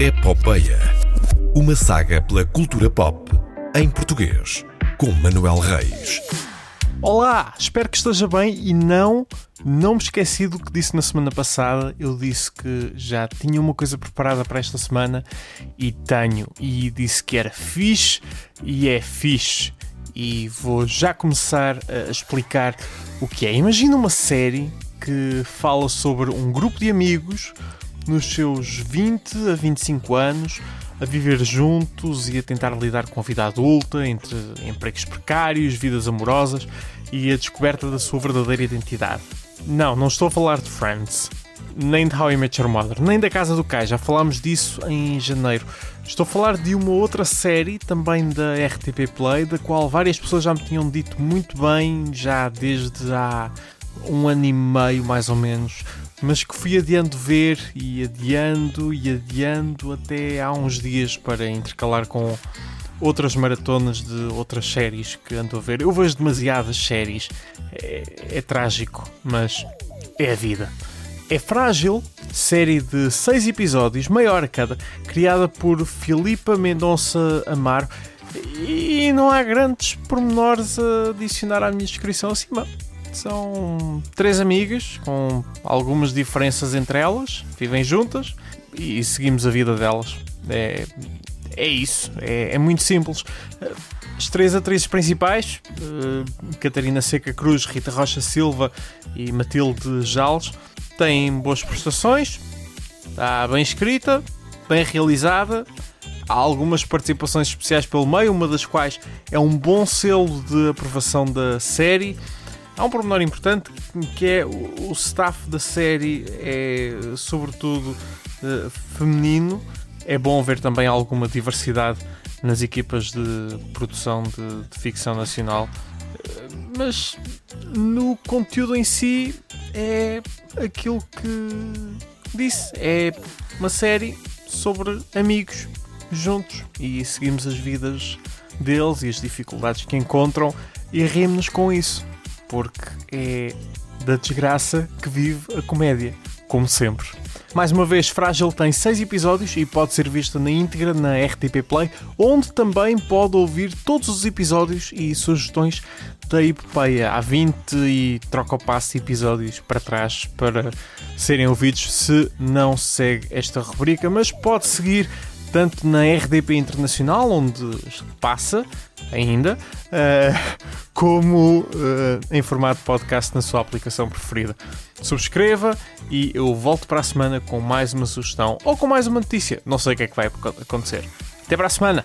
Epopeia. Uma saga pela cultura pop em português, com Manuel Reis. Olá, espero que esteja bem e não, não me esqueci do que disse na semana passada. Eu disse que já tinha uma coisa preparada para esta semana e tenho. E disse que era fixe e é fixe. E vou já começar a explicar o que é. Imagina uma série que fala sobre um grupo de amigos nos seus 20 a 25 anos a viver juntos e a tentar lidar com a vida adulta, entre empregos precários, vidas amorosas e a descoberta da sua verdadeira identidade. Não, não estou a falar de Friends, nem de How I Met Your Mother, nem da Casa do Kai, já falámos disso em janeiro. Estou a falar de uma outra série, também da RTP Play, da qual várias pessoas já me tinham dito muito bem, já desde há um ano e meio mais ou menos, mas que fui adiando ver e adiando e adiando até há uns dias para intercalar com outras maratonas de outras séries que ando a ver. Eu vejo demasiadas séries, é, é trágico, mas é a vida. É Frágil, série de seis episódios, maior cada, criada por Filipa Mendonça Amaro. E não há grandes pormenores a adicionar à minha descrição acima. São três amigas com algumas diferenças entre elas, vivem juntas e seguimos a vida delas. É, é isso, é, é muito simples. As três atrizes principais, uh, Catarina Seca Cruz, Rita Rocha Silva e Matilde Jales, têm boas prestações, está bem escrita, bem realizada. Há algumas participações especiais pelo meio, uma das quais é um bom selo de aprovação da série. Há um pormenor importante que é o staff da série é sobretudo uh, feminino. É bom ver também alguma diversidade nas equipas de produção de, de ficção nacional. Uh, mas no conteúdo em si é aquilo que disse. É uma série sobre amigos juntos e seguimos as vidas deles e as dificuldades que encontram e rimos com isso porque é da desgraça que vive a comédia, como sempre. Mais uma vez, Frágil tem 6 episódios e pode ser vista na íntegra na RTP Play, onde também pode ouvir todos os episódios e sugestões da epopeia. Há 20 e troca o passe episódios para trás para serem ouvidos se não segue esta rubrica, mas pode seguir tanto na RDP Internacional, onde passa ainda, uh, como uh, em formato podcast na sua aplicação preferida. Subscreva e eu volto para a semana com mais uma sugestão ou com mais uma notícia. Não sei o que é que vai acontecer. Até para a semana!